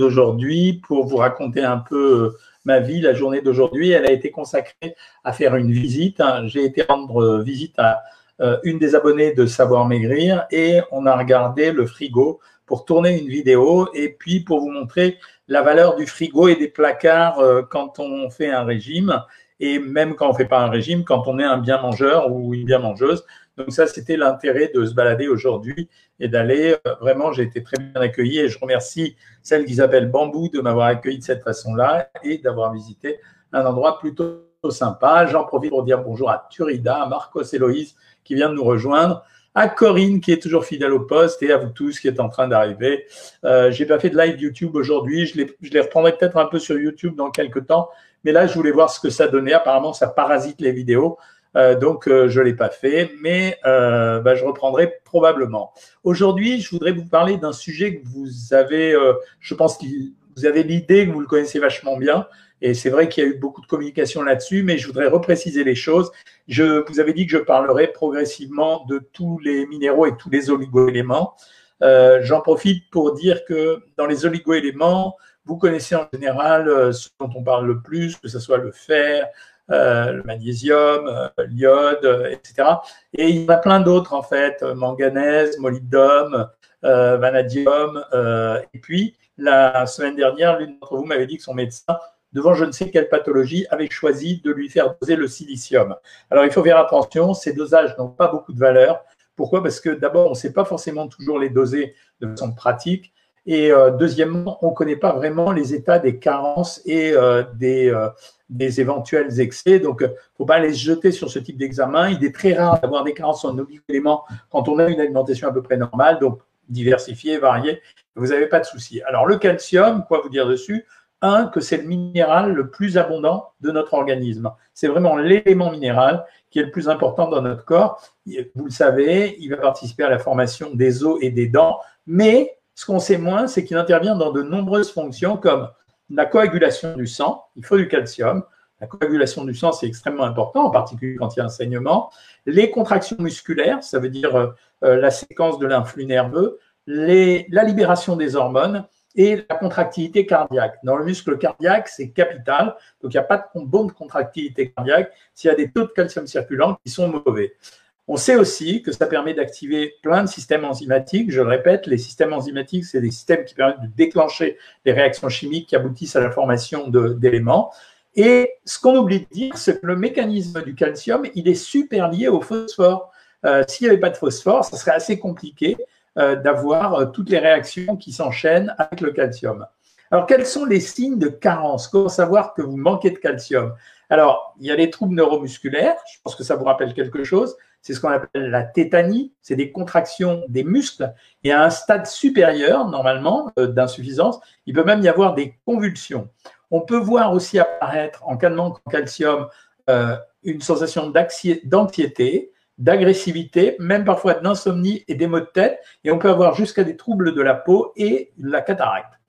d'aujourd'hui pour vous raconter un peu ma vie. La journée d'aujourd'hui, elle a été consacrée à faire une visite. J'ai été rendre visite à une des abonnées de Savoir Maigrir et on a regardé le frigo pour tourner une vidéo et puis pour vous montrer la valeur du frigo et des placards quand on fait un régime et même quand on ne fait pas un régime, quand on est un bien mangeur ou une bien mangeuse. Donc ça, c'était l'intérêt de se balader aujourd'hui et d'aller. Euh, vraiment, j'ai été très bien accueilli et je remercie celle d'Isabelle Bambou de m'avoir accueilli de cette façon-là et d'avoir visité un endroit plutôt sympa. J'en profite pour dire bonjour à Turida, à Marcos Héloïse qui vient de nous rejoindre, à Corinne qui est toujours fidèle au poste et à vous tous qui êtes en train d'arriver. Euh, j'ai pas fait de live YouTube aujourd'hui, je les, je les reprendrai peut-être un peu sur YouTube dans quelques temps, mais là je voulais voir ce que ça donnait. Apparemment ça parasite les vidéos. Euh, donc, euh, je ne l'ai pas fait, mais euh, bah, je reprendrai probablement. Aujourd'hui, je voudrais vous parler d'un sujet que vous avez, je pense que vous avez l'idée que vous le connaissez vachement bien. Et c'est vrai qu'il y a eu beaucoup de communication là-dessus, mais je voudrais repréciser les choses. Je vous avais dit que je parlerai progressivement de tous les minéraux et tous les oligoéléments. J'en profite pour dire que dans les oligoéléments, vous connaissez en général ce dont on parle le plus, que ce soit le fer, le magnésium, euh, l'iode, euh, etc. Et il y en a plein d'autres en fait, manganèse, molybdum, vanadium. et puis, la semaine dernière, l'une d'entre vous m'avait dit que son médecin devant je ne sais quelle pathologie, avait choisi de lui faire doser le silicium. Alors il faut faire attention, ces dosages n'ont pas beaucoup de valeur. Pourquoi? Parce que d'abord, on ne sait pas forcément toujours les doser de façon pratique. Et deuxièmement, on ne connaît pas vraiment les états des carences et des, des éventuels excès. Donc, il ne faut pas les jeter sur ce type d'examen. Il est très rare d'avoir des carences en oligo-éléments quand on a une alimentation à peu près normale, donc diversifiée, variée. Vous n'avez pas de souci. Alors, le calcium, quoi vous dire dessus? Un, que c'est le minéral le plus abondant de notre organisme. C'est vraiment l'élément minéral qui est le plus important dans notre corps. Vous le savez, il va participer à la formation des os et des dents, mais ce qu'on sait moins, c'est qu'il intervient dans de nombreuses fonctions comme la coagulation du sang, il faut du calcium. La coagulation du sang, c'est extrêmement important, en particulier quand il y a un saignement. Les contractions musculaires, ça veut dire euh, euh, la séquence de l'influx nerveux, la libération des hormones et la contractilité cardiaque. Dans le muscle cardiaque, c'est capital. Donc, il n'y a pas de bonne contractilité cardiaque s'il y a des taux de calcium circulant qui sont mauvais. On sait aussi que ça permet d'activer plein de systèmes enzymatiques. Je le répète, les systèmes enzymatiques, c'est des systèmes qui permettent de déclencher des réactions chimiques qui aboutissent à la formation d'éléments. Et ce qu'on oublie de dire, c'est que le mécanisme du calcium, il est super lié au phosphore. Euh, s'il n'y avait pas de phosphore, ça serait assez compliqué euh, d'avoir euh, toutes les réactions qui s'enchaînent avec le calcium. Alors, quels sont les signes de carence? Comment savoir que vous manquez de calcium? Alors, il y a les troubles neuromusculaires, je pense que ça vous rappelle quelque chose. C'est ce qu'on appelle la tétanie, c'est des contractions des muscles. Et à un stade supérieur, normalement, euh, d'insuffisance, il peut même y avoir des convulsions. On peut voir aussi apparaître, en cas de manque en calcium, euh, une sensation d'anxiété, d'agressivité, même parfois d'insomnie et des maux de tête. Et on peut avoir jusqu'à des troubles de la peau et la cataracte.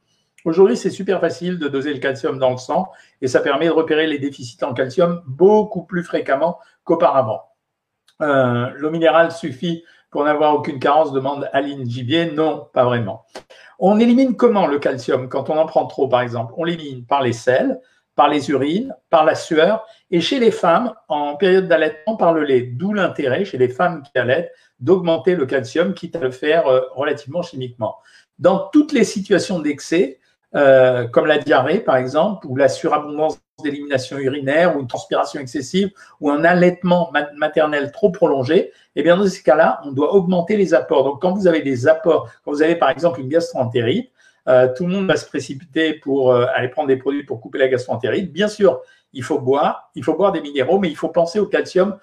Aujourd'hui, c'est super facile de doser le calcium dans le sang et ça permet de repérer les déficits en calcium beaucoup plus fréquemment qu'auparavant. Euh, l'eau minérale suffit pour n'avoir aucune carence, demande Aline Gibier. Non, pas vraiment. On élimine comment le calcium quand on en prend trop, par exemple? On l'élimine par les sels, par les urines, par la sueur, et chez les femmes, en période d'allaitement, par le lait. D'où l'intérêt chez les femmes qui allaitent d'augmenter le calcium, quitte à le faire euh, relativement chimiquement. Dans toutes les situations d'excès, euh, comme la diarrhée par exemple, ou la surabondance d'élimination urinaire, ou une transpiration excessive, ou un allaitement maternel trop prolongé, eh bien dans ces cas-là, on doit augmenter les apports. Donc quand vous avez des apports, quand vous avez par exemple une gastroentérite, euh, tout le monde va se précipiter pour euh, aller prendre des produits pour couper la gastroentérite. Bien sûr, il faut boire, il faut boire des minéraux, mais il faut penser au calcium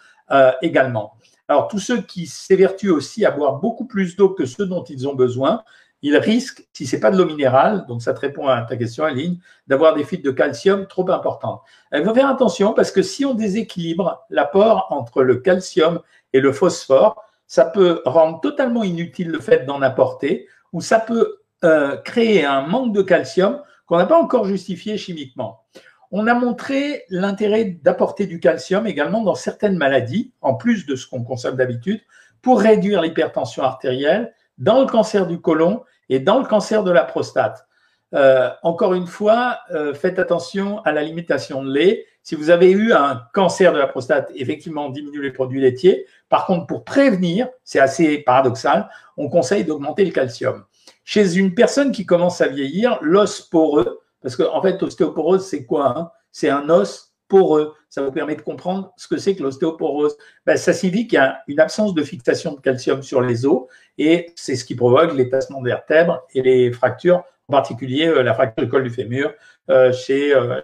également. Alors tous ceux qui s'évertuent aussi à boire beaucoup plus d'eau que ceux dont ils ont besoin, il risque, si ce n'est pas de l'eau minérale, donc ça te répond à ta question, Aline, d'avoir des fuites de calcium trop importantes. Il faut faire attention parce que si on déséquilibre l'apport entre le calcium et le phosphore, ça peut rendre totalement inutile le fait d'en apporter ou ça peut euh, créer un manque de calcium qu'on n'a pas encore justifié chimiquement. On a montré l'intérêt d'apporter du calcium également dans certaines maladies, en plus de ce qu'on consomme d'habitude, pour réduire l'hypertension artérielle, dans le cancer du côlon et dans le cancer de la prostate. Euh, encore une fois, euh, faites attention à la limitation de lait. Si vous avez eu un cancer de la prostate, effectivement, on diminue les produits laitiers. Par contre, pour prévenir, c'est assez paradoxal, on conseille d'augmenter le calcium. Chez une personne qui commence à vieillir, l'os poreux, parce qu'en en fait, l'ostéoporose, c'est quoi hein? C'est un os poreux. Ça vous permet de comprendre ce que c'est que l'ostéoporose. Ben, ça signifie qu'il y a une absence de fixation de calcium sur les os et c'est ce qui provoque les tassements de vertèbres et les fractures en particulier euh, la fracture du col du fémur euh, chez euh,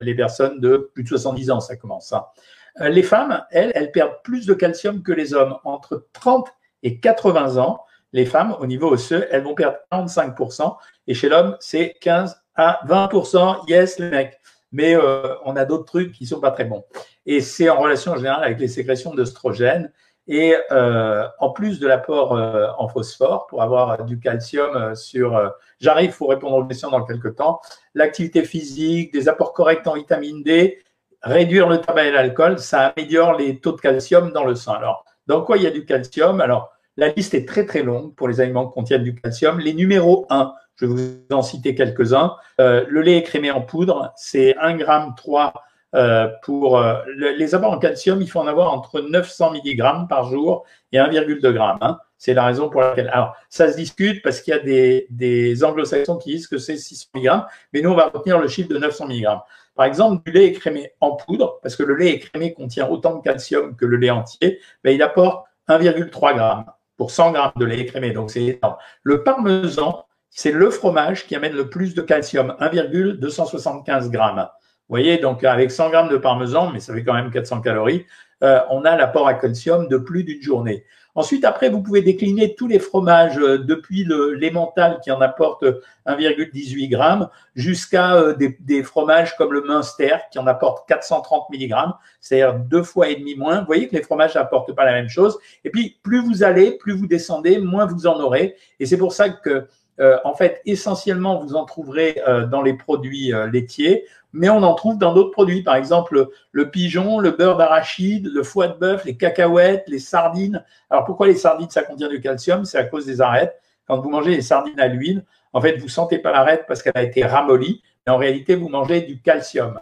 les personnes de plus de 70 ans, ça commence. Hein. Les femmes, elles, elles perdent plus de calcium que les hommes. Entre 30 et 80 ans, les femmes, au niveau osseux, elles vont perdre 45%, et chez l'homme, c'est 15 à 20%. Yes, les mecs. Mais on a d'autres trucs qui sont pas très bons. Et c'est en relation en général avec les sécrétions d'œstrogènes et euh, en plus de l'apport euh, en phosphore, pour avoir du calcium euh, sur... J'arrive, faut répondre aux questions dans quelques temps. L'activité physique, des apports corrects en vitamine D, réduire le tabac et l'alcool, ça améliore les taux de calcium dans le sang. Alors, dans quoi il y a du calcium? Alors, la liste est très très longue pour les aliments qui contiennent du calcium. Les numéros 1, je vais vous en citer quelques-uns. le lait écrémé en poudre, c'est 1 g 3 euh, pour euh, les apports en calcium, il faut en avoir entre 900 mg par jour et 1,2 g. Hein. C'est la raison pour laquelle. Alors, ça se discute parce qu'il y a des, anglo-saxons qui disent que c'est 600 mg, mais nous, on va retenir le chiffre de 900 mg. Par exemple, du lait écrémé en poudre, parce que le lait écrémé contient autant de calcium que le lait entier, ben, il apporte 1,3 g pour 100 g de lait écrémé. Donc, c'est énorme. Le parmesan, c'est le fromage qui amène le plus de calcium, 1,275 g. Vous voyez, donc avec 100 grammes de parmesan, mais ça fait quand même 400 calories, euh, on a l'apport à calcium de plus d'une journée. Ensuite, après, vous pouvez décliner tous les fromages euh, depuis l'emmental qui en apporte 1,18 grammes jusqu'à euh, des, fromages comme le Munster qui en apporte 430 mg, c'est-à-dire deux fois et demi moins. Vous voyez que les fromages n'apportent pas la même chose. Et puis, plus vous allez, plus vous descendez, moins vous en aurez. Et c'est pour ça que en fait, essentiellement, vous en trouverez dans les produits laitiers mais on en trouve dans d'autres produits. Par exemple, le pigeon, le beurre d'arachide, le foie de bœuf, les cacahuètes, les sardines. Alors pourquoi les sardines, ça contient du calcium? C'est à cause des arêtes. Quand vous mangez les sardines à l'huile, en fait, vous sentez pas l'arête parce qu'elle a été ramollie, mais en réalité, vous mangez du calcium.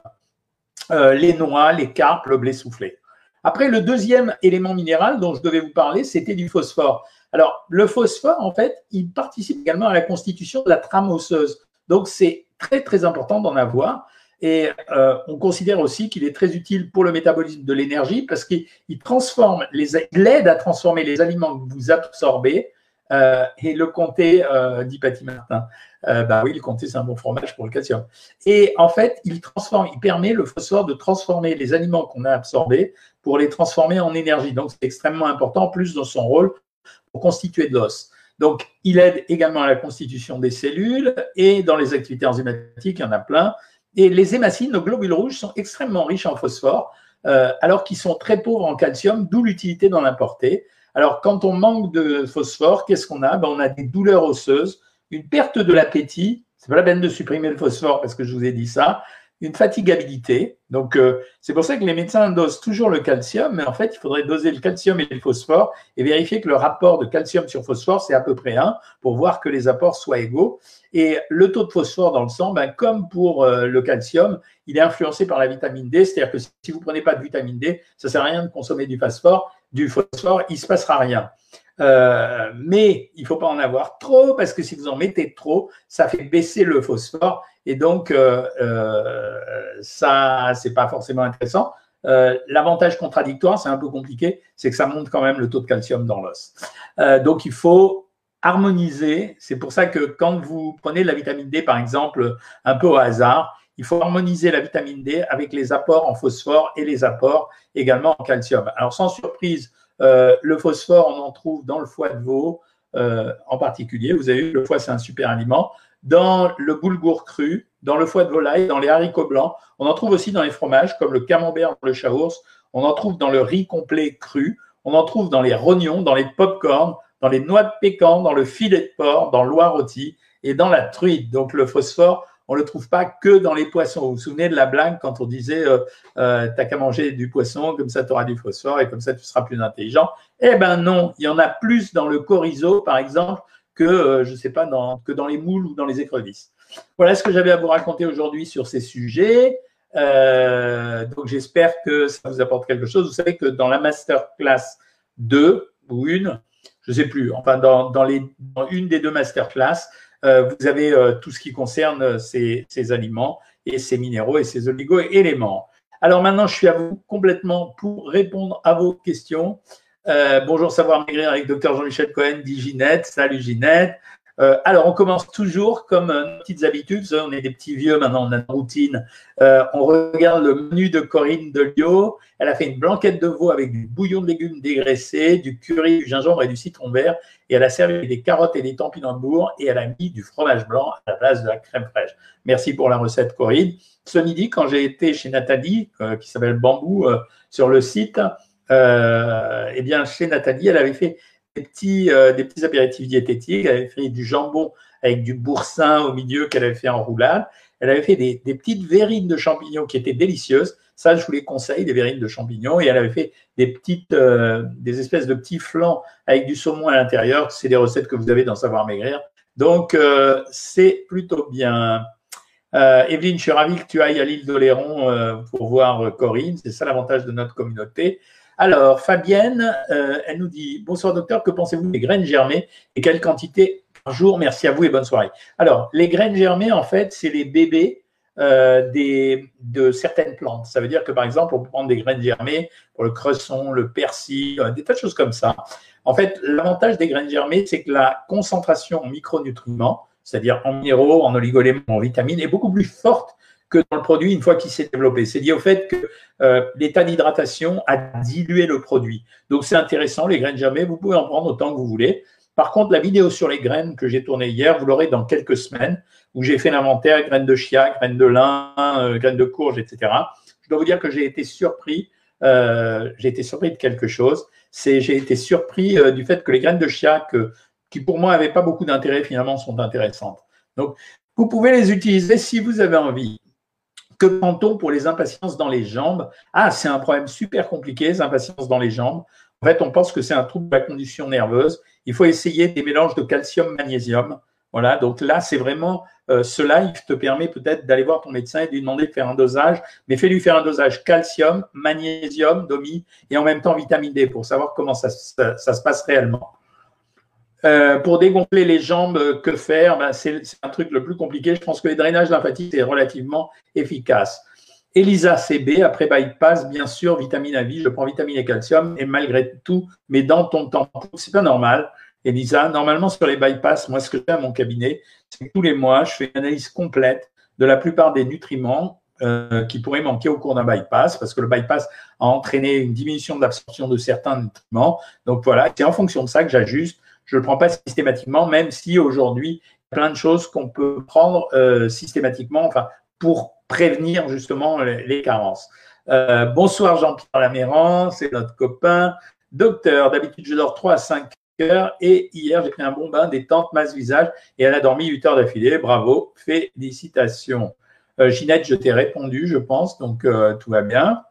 Euh, les noix, les carpes, le blé soufflé. Après, le deuxième élément minéral dont je devais vous parler, c'était du phosphore. Alors, le phosphore, en fait, il participe également à la constitution de la trame osseuse. Donc, c'est très, très important d'en avoir. Et euh, on considère aussi qu'il est très utile pour le métabolisme de l'énergie parce qu'il transforme, il aide à transformer les aliments que vous absorbez. Euh, et le comté, euh, dit Patty Martin, bah oui, le comté, c'est un bon fromage pour le calcium. Et en fait, il transforme, il permet le phosphore de transformer les aliments qu'on a absorbés pour les transformer en énergie. Donc, c'est extrêmement important, en plus dans son rôle pour constituer de l'os. Donc, il aide également à la constitution des cellules et dans les activités enzymatiques, il y en a plein. Et les hémacines, nos globules rouges, sont extrêmement riches en phosphore, euh, alors qu'ils sont très pauvres en calcium, d'où l'utilité d'en apporter. Alors, quand on manque de phosphore, qu'est-ce qu'on a? Ben, On a des douleurs osseuses, une perte de l'appétit. C'est pas la peine de supprimer le phosphore parce que je vous ai dit ça une fatigabilité. Donc, euh, c'est pour ça que les médecins dosent toujours le calcium, mais en fait, il faudrait doser le calcium et le phosphore et vérifier que le rapport de calcium sur phosphore, c'est à peu près 1 pour voir que les apports soient égaux. Et le taux de phosphore dans le sang, ben, comme pour euh, le calcium, il est influencé par la vitamine D. C'est-à-dire que si vous prenez pas de vitamine D, ça sert à rien de consommer du phosphore. Du phosphore, il se passera rien. Euh, mais il ne faut pas en avoir trop parce que si vous en mettez trop, ça fait baisser le phosphore et donc euh, euh, ça, c'est pas forcément intéressant. L'avantage contradictoire, c'est un peu compliqué, c'est que ça monte quand même le taux de calcium dans l'os. donc il faut harmoniser. C'est pour ça que quand vous prenez de la vitamine D, par exemple, un peu au hasard, il faut harmoniser la vitamine D avec les apports en phosphore et les apports également en calcium. Alors sans surprise, euh, le phosphore, on en trouve dans le foie de veau euh, en particulier. Vous avez vu, le foie, c'est un super aliment. Dans le boulgour cru, dans le foie de volaille, dans les haricots blancs. On en trouve aussi dans les fromages comme le camembert, le chaours. On en trouve dans le riz complet cru. On en trouve dans les rognons, dans les pop-corn, dans les noix de pécan, dans le filet de porc, dans l'oie rôti et dans la truite. Donc le phosphore, on ne le trouve pas que dans les poissons. Vous vous souvenez de la blague quand on disait euh, euh t'as qu'à manger du poisson, comme ça tu auras du phosphore et comme ça tu seras plus intelligent. Eh ben non, il y en a plus dans le chorizo, par exemple, que euh, je sais pas dans, que dans les moules ou dans les écrevisses. Voilà ce que j'avais à vous raconter aujourd'hui sur ces sujets. Donc j'espère que ça vous apporte quelque chose. Vous savez que dans la masterclass 2 ou une, je ne sais plus, enfin dans, une des deux masterclass, vous avez euh, tout ce qui concerne ces, ces, aliments et ces minéraux et ces oligo-éléments. Alors maintenant, je suis à vous complètement pour répondre à vos questions. Euh, bonjour Savoir Maigrir avec Dr Jean-Michel Cohen, dit Ginette. Salut Ginette. Euh, alors, on commence toujours comme euh, nos petites habitudes. On est des petits vieux maintenant, on a une routine. Euh, on regarde le menu de Corinne Delio. Elle a fait une blanquette de veau avec du bouillon de légumes dégraissés, du curry, du gingembre et du citron vert. Et elle a servi des carottes et des tampinambours et elle a mis du fromage blanc à la place de la crème fraîche. Merci pour la recette, Corinne. Ce midi, quand j'ai été chez Nathalie, qui s'appelle Bambou, sur le site, eh bien, chez Nathalie, elle avait fait des petits, euh, des petits apéritifs diététiques. Elle avait fait du jambon avec du boursin au milieu qu'elle avait fait en roulade. Elle avait fait des, petites verrines de champignons qui étaient délicieuses. Ça, je vous les conseille, des verrines de champignons. Et elle avait fait des petites, euh, des espèces de petits flancs avec du saumon à l'intérieur. C'est des recettes que vous avez dans Savoir Maigrir. Donc, euh, c'est plutôt bien. Euh, Evelyne, je suis ravi que tu ailles à l'île d'Oléron pour voir Corinne. C'est ça l'avantage de notre communauté. Alors, Fabienne, euh, elle nous dit Bonsoir docteur, que pensez-vous des graines germées et quelle quantité par jour? Merci à vous et bonne soirée. Alors, les graines germées, en fait, c'est les bébés euh, de certaines plantes. Ça veut dire que, par exemple, on peut prendre des graines germées pour le cresson, le persil, euh, des tas de choses comme ça. En fait, l'avantage des graines germées, c'est que la concentration en micronutriments, c'est-à-dire en minéraux, en oligoéléments, en vitamines, est beaucoup plus forte que dans le produit une fois qu'il s'est développé. C'est lié au fait que euh, l'état d'hydratation a dilué le produit. Donc c'est intéressant, les graines germées, vous pouvez en prendre autant que vous voulez. Par contre, la vidéo sur les graines que j'ai tournée hier, vous l'aurez dans quelques semaines, où j'ai fait l'inventaire graines de chia, graines de lin, euh, graines de courge, etc. Je dois vous dire que j'ai été surpris. Euh, j'ai été surpris de quelque chose. C'est j'ai été surpris euh, du fait que les graines de chia, que, qui pour moi n'avaient pas beaucoup d'intérêt, finalement sont intéressantes. Donc, vous pouvez les utiliser si vous avez envie. Que prend-on pour les impatiences dans les jambes? Ah, c'est un problème super compliqué, les impatiences dans les jambes. En fait, on pense que c'est un trouble de la condition nerveuse. Il faut essayer des mélanges de calcium-magnésium. Voilà, donc là, c'est vraiment euh, cela. Il te permet peut-être d'aller voir ton médecin et de lui demander de faire un dosage, mais fais-lui faire un dosage calcium, magnésium, domi et en même temps vitamine D pour savoir comment ça se passe réellement. Euh, pour dégonfler les jambes, euh, que faire? Ben, C'est un truc le plus compliqué. Je pense que les drainages lymphatiques, c'est relativement efficace. Elisa CB, après bypass, bien sûr, vitamine à vie, je prends vitamine et calcium, et malgré tout, mes dents tombent en c'est pas normal. Elisa, normalement sur les bypass, moi ce que je fais à mon cabinet, c'est que tous les mois, je fais une analyse complète de la plupart des nutriments euh, qui pourraient manquer au cours d'un bypass, parce que le bypass a entraîné une diminution de l'absorption de certains nutriments. Donc voilà, c'est en fonction de ça que j'ajuste je ne le prends pas systématiquement, même si aujourd'hui, il y a plein de choses qu'on peut prendre euh, systématiquement enfin, pour prévenir justement les, carences. Euh, bonsoir Jean-Pierre Laméran, c'est notre copain. Docteur, d'habitude je dors 3 à 5 heures et hier j'ai pris un bon bain détente masse visage et elle a dormi 8 heures d'affilée. Bravo, félicitations. Euh, Ginette, je t'ai répondu, je pense, donc tout va bien.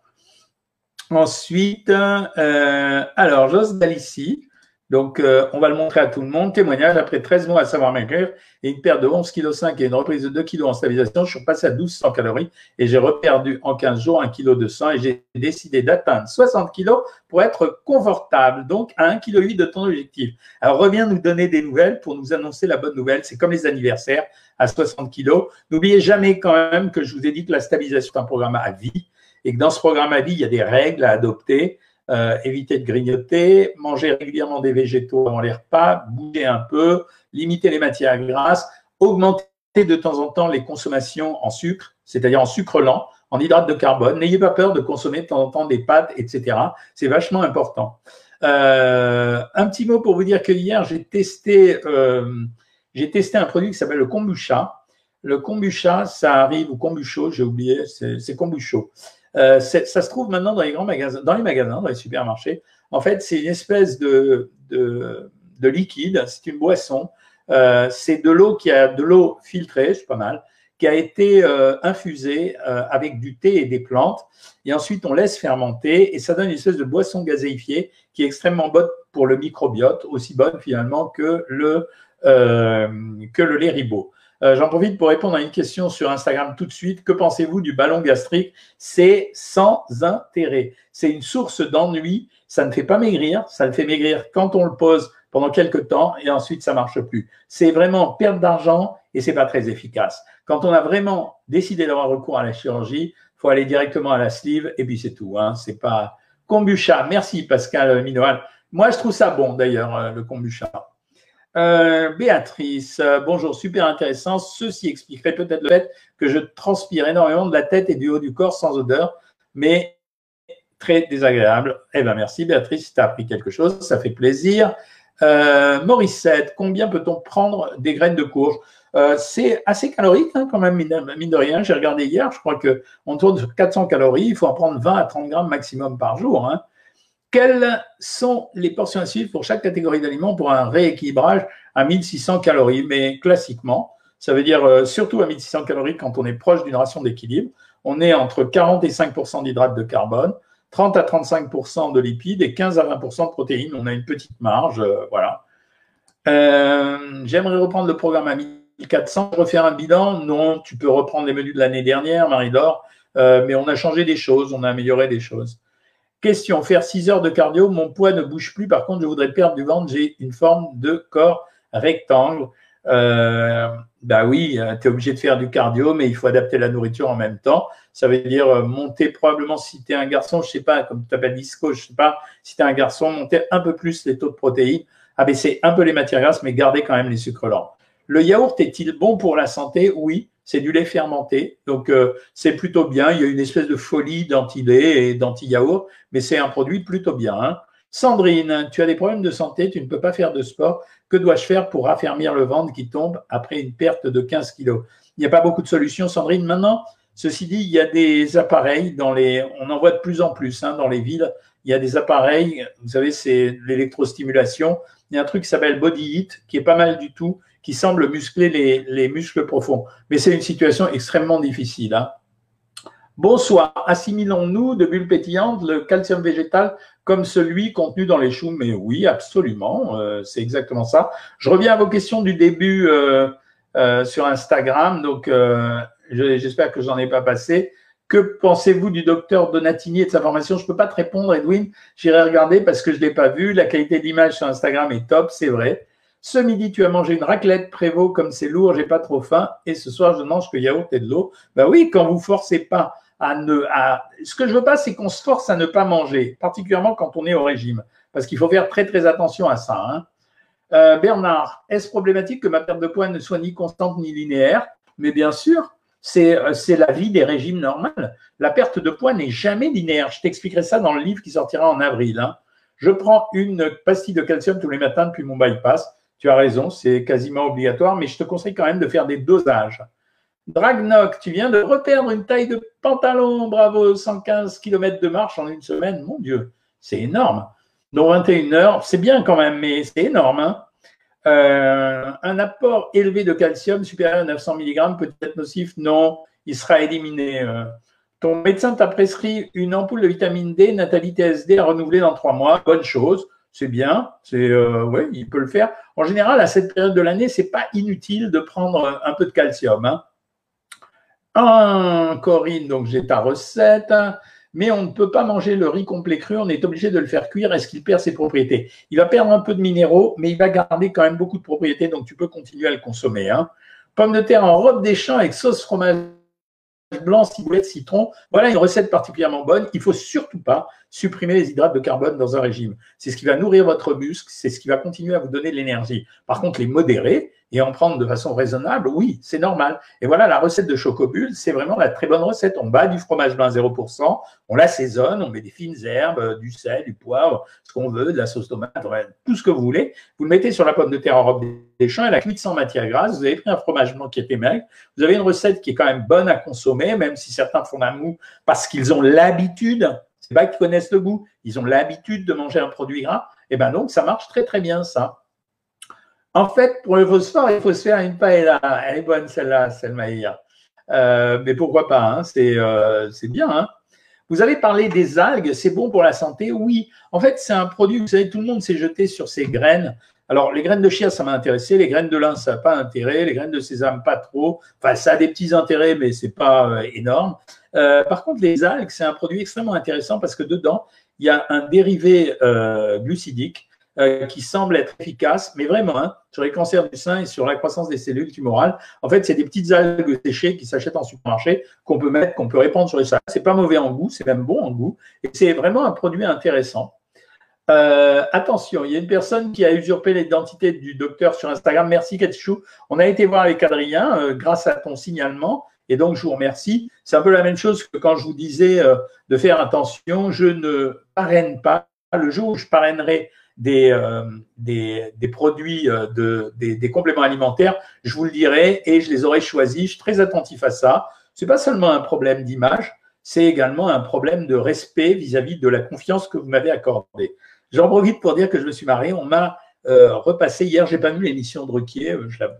Ensuite, alors Jos Dalici, donc, euh, on va le montrer à tout le monde. Témoignage, après 13 mois à savoir maigrir et une perte de 11,5 kg et une reprise de 2 kg en stabilisation, je suis passé à 1200 calories et j'ai reperdu en 15 jours 1 kg de sang et j'ai décidé d'atteindre 60 kg pour être confortable, donc à 1,8 kg de ton objectif. Alors, reviens nous donner des nouvelles pour nous annoncer la bonne nouvelle. C'est comme les anniversaires à 60 kg. N'oubliez jamais quand même que je vous ai dit que la stabilisation est un programme à vie et que dans ce programme à vie, il y a des règles à adopter euh, éviter de grignoter, manger régulièrement des végétaux avant les repas, bouger un peu, limiter les matières grasses, augmenter de temps en temps les consommations en sucre, c'est-à-dire en sucre lent, en hydrate de carbone. N'ayez pas peur de consommer de temps en temps des pâtes, etc. C'est vachement important. Euh, un petit mot pour vous dire que hier, j'ai testé, euh, testé un produit qui s'appelle le kombucha. Le kombucha, ça arrive, ou kombucho, j'ai oublié, c'est kombucho. Euh, ça se trouve maintenant dans les grands magasins, dans les magasins, dans les supermarchés. En fait, c'est une espèce de, de, de liquide, c'est une boisson. Euh, c'est de l'eau qui a de l'eau filtrée, c'est pas mal, qui a été euh, infusée euh, avec du thé et des plantes. Et ensuite, on laisse fermenter et ça donne une espèce de boisson gazéifiée qui est extrêmement bonne pour le microbiote, aussi bonne finalement que le, euh, que le lait ribot. Euh, j'en profite pour répondre à une question sur Instagram tout de suite. Que pensez-vous du ballon gastrique? C'est sans intérêt. C'est une source d'ennui. Ça ne fait pas maigrir. Ça le fait maigrir quand on le pose pendant quelques temps et ensuite ça marche plus. C'est vraiment perte d'argent et c'est pas très efficace. Quand on a vraiment décidé d'avoir recours à la chirurgie, faut aller directement à la sleeve et puis c'est tout. Hein. C'est pas kombucha. Merci Pascal Minoal. Moi je trouve ça bon d'ailleurs euh, le kombucha. Euh, Béatrice, euh, bonjour, super intéressant. Ceci expliquerait peut-être le fait que je transpire énormément de la tête et du haut du corps sans odeur, mais très désagréable. Eh bien, merci Béatrice, tu as appris quelque chose, ça fait plaisir. Euh, Morissette, combien peut-on prendre des graines de courge? Euh, C'est assez calorique hein, quand même, mine de rien. J'ai regardé hier, je crois qu'on tourne sur 400 calories. Il faut en prendre 20 à 30 grammes maximum par jour. Hein. Quelles sont les portions à suivre pour chaque catégorie d'aliments pour un rééquilibrage à 1600 calories? Mais classiquement, ça veut dire euh, surtout à 1600 calories quand on est proche d'une ration d'équilibre. On est entre 40 et 5% d'hydrates de carbone, 30 à 35% de lipides et 15 à 20% de protéines. On a une petite marge, euh, voilà. Euh, j'aimerais reprendre le programme à 1400, refaire un bilan. Non, tu peux reprendre les menus de l'année dernière, Marie-Laure, mais on a changé des choses, on a amélioré des choses. Question, faire 6 heures de cardio, mon poids ne bouge plus, par contre, je voudrais perdre du ventre, j'ai une forme de corps rectangle. Euh, bah oui, tu es obligé de faire du cardio, mais il faut adapter la nourriture en même temps. Ça veut dire euh, monter probablement si tu es un garçon, je sais pas, comme tu t'appelles disco, je sais pas, si tu es un garçon, monter un peu plus les taux de protéines, abaisser un peu les matières grasses, mais garder quand même les sucres lents. Le yaourt est-il bon pour la santé? Oui, c'est du lait fermenté. Donc, euh, c'est plutôt bien. Il y a une espèce de folie d'anti-lait et d'anti-yaourt, mais c'est un produit plutôt bien. Hein. Sandrine, tu as des problèmes de santé, tu ne peux pas faire de sport. Que dois-je faire pour raffermir le ventre qui tombe après une perte de 15 kilos? Il n'y a pas beaucoup de solutions, Sandrine. Maintenant, ceci dit, il y a des appareils dans les. On en voit de plus en plus hein, dans les villes. Il y a des appareils, vous savez, c'est l'électrostimulation. Il y a un truc qui s'appelle Body Heat, qui est pas mal du tout, qui semble muscler les, muscles profonds. Mais c'est une situation extrêmement difficile. Hein. Bonsoir. Assimilons-nous de bulles pétillantes le calcium végétal comme celui contenu dans les choux Mais oui, absolument. Euh, c'est exactement ça. Je reviens à vos questions du début euh, euh, sur Instagram. Donc, j'espère que j'en ai pas passé. Que pensez-vous du docteur Donatini et de sa formation? Je ne peux pas te répondre, Edwin. J'irai regarder parce que je ne l'ai pas vu. La qualité d'image sur Instagram est top, c'est vrai. Ce midi, tu as mangé une raclette Prévost, comme c'est lourd, j'ai pas trop faim. Et ce soir, je mange que yaourt et de l'eau. Ben oui, quand vous forcez pas à ne. À... Ce que je veux pas, c'est qu'on se force à ne pas manger, particulièrement quand on est au régime, parce qu'il faut faire très très attention à ça. Hein. Euh, Bernard, est-ce problématique que ma perte de poids ne soit ni constante ni linéaire? Mais bien sûr, c'est la vie des régimes normales. La perte de poids n'est jamais linéaire. Je t'expliquerai ça dans le livre qui sortira en avril. Hein. Je prends une pastille de calcium tous les matins depuis mon bypass tu as raison, c'est quasiment obligatoire, mais je te conseille quand même de faire des dosages. Dragnoc, tu viens de reperdre une taille de pantalon, bravo, 115 km de marche en une semaine, mon Dieu, c'est énorme. Donc 21 heures, c'est bien quand même, mais c'est énorme. Hein. Euh, un apport élevé de calcium supérieur à 900 mg peut être nocif Non, il sera éliminé. Euh. Ton médecin t'a prescrit une ampoule de vitamine D, Nathalie TSD, à renouveler dans trois mois. Bonne chose c'est bien, c'est euh, il peut le faire. En général, à cette période de l'année, c'est pas inutile de prendre un peu de calcium. Hein. Ah, Corinne, donc j'ai ta recette, mais on ne peut pas manger le riz complet cru, on est obligé de le faire cuire. Est-ce qu'il perd ses propriétés? Il va perdre un peu de minéraux, mais il va garder quand même beaucoup de propriétés, donc tu peux continuer à le consommer. Hein. Pomme de terre en robe des champs avec sauce fromage blanc, ciboulette, citron. Voilà une recette particulièrement bonne. Il faut surtout pas supprimer les hydrates de carbone dans un régime. C'est ce qui va nourrir votre muscle, c'est ce qui va continuer à vous donner de l'énergie. Par contre, les modérer et en prendre de façon raisonnable, oui, c'est normal. Et voilà, la recette de Chocobule, c'est vraiment la très bonne recette. On bat du fromage blanc à 0%, on l'assaisonne, on met des fines herbes, du sel, du poivre, ce qu'on veut, de la sauce tomate, tout ce que vous voulez. Vous le mettez sur la pomme de terre en robe des champs, elle a cuite sans matière grasse. Vous avez pris un fromage blanc qui était maigre. Vous avez une recette qui est quand même bonne à consommer, même si certains font un mou parce qu'ils ont l'habitude pas qu'ils connaissent le goût, ils ont l'habitude de manger un produit gras. Et bien donc, ça marche très très bien ça. En fait, pour le phosphore, il faut se faire une paella. Elle est bonne celle-là, celle euh, mais pourquoi pas hein, euh, C'est bien. Hein vous avez parlé des algues, c'est bon pour la santé Oui. En fait, c'est un produit, vous savez, tout le monde s'est jeté sur ces graines Alors, les graines de chia, ça m'a intéressé. Les graines de lin, ça n'a pas intérêt. Les graines de sésame, pas trop. Enfin, ça a des petits intérêts, mais c'est pas euh, énorme. Euh, par contre, les algues, c'est un produit extrêmement intéressant parce que dedans, il y a un dérivé euh, glucidique qui semble être efficace, mais vraiment, hein, sur les cancers du sein et sur la croissance des cellules tumorales. En fait, c'est des petites algues séchées qui s'achètent en supermarché, qu'on peut mettre, qu'on peut répandre sur les salades. C'est pas mauvais en goût, c'est même bon en goût. Et c'est vraiment un produit intéressant. Euh, attention, il y a une personne qui a usurpé l'identité du docteur sur Instagram. Merci Ketchou. On a été voir avec Adrien euh, grâce à ton signalement. Et donc, je vous remercie. C'est un peu la même chose que quand je vous disais euh, de faire attention. Je ne parraine pas. Le jour où je parrainerai des, des, des, produits, de, des, des, compléments alimentaires, je vous le dirai et je les aurai choisis. Je suis très attentif à ça. Ce n'est pas seulement un problème d'image, c'est également un problème de respect vis-à-vis -vis de la confiance que vous m'avez accordée. J'en profite pour dire que je me suis marié. On m'a euh, repassé hier. J'ai pas vu l'émission de Ruquier. Je la,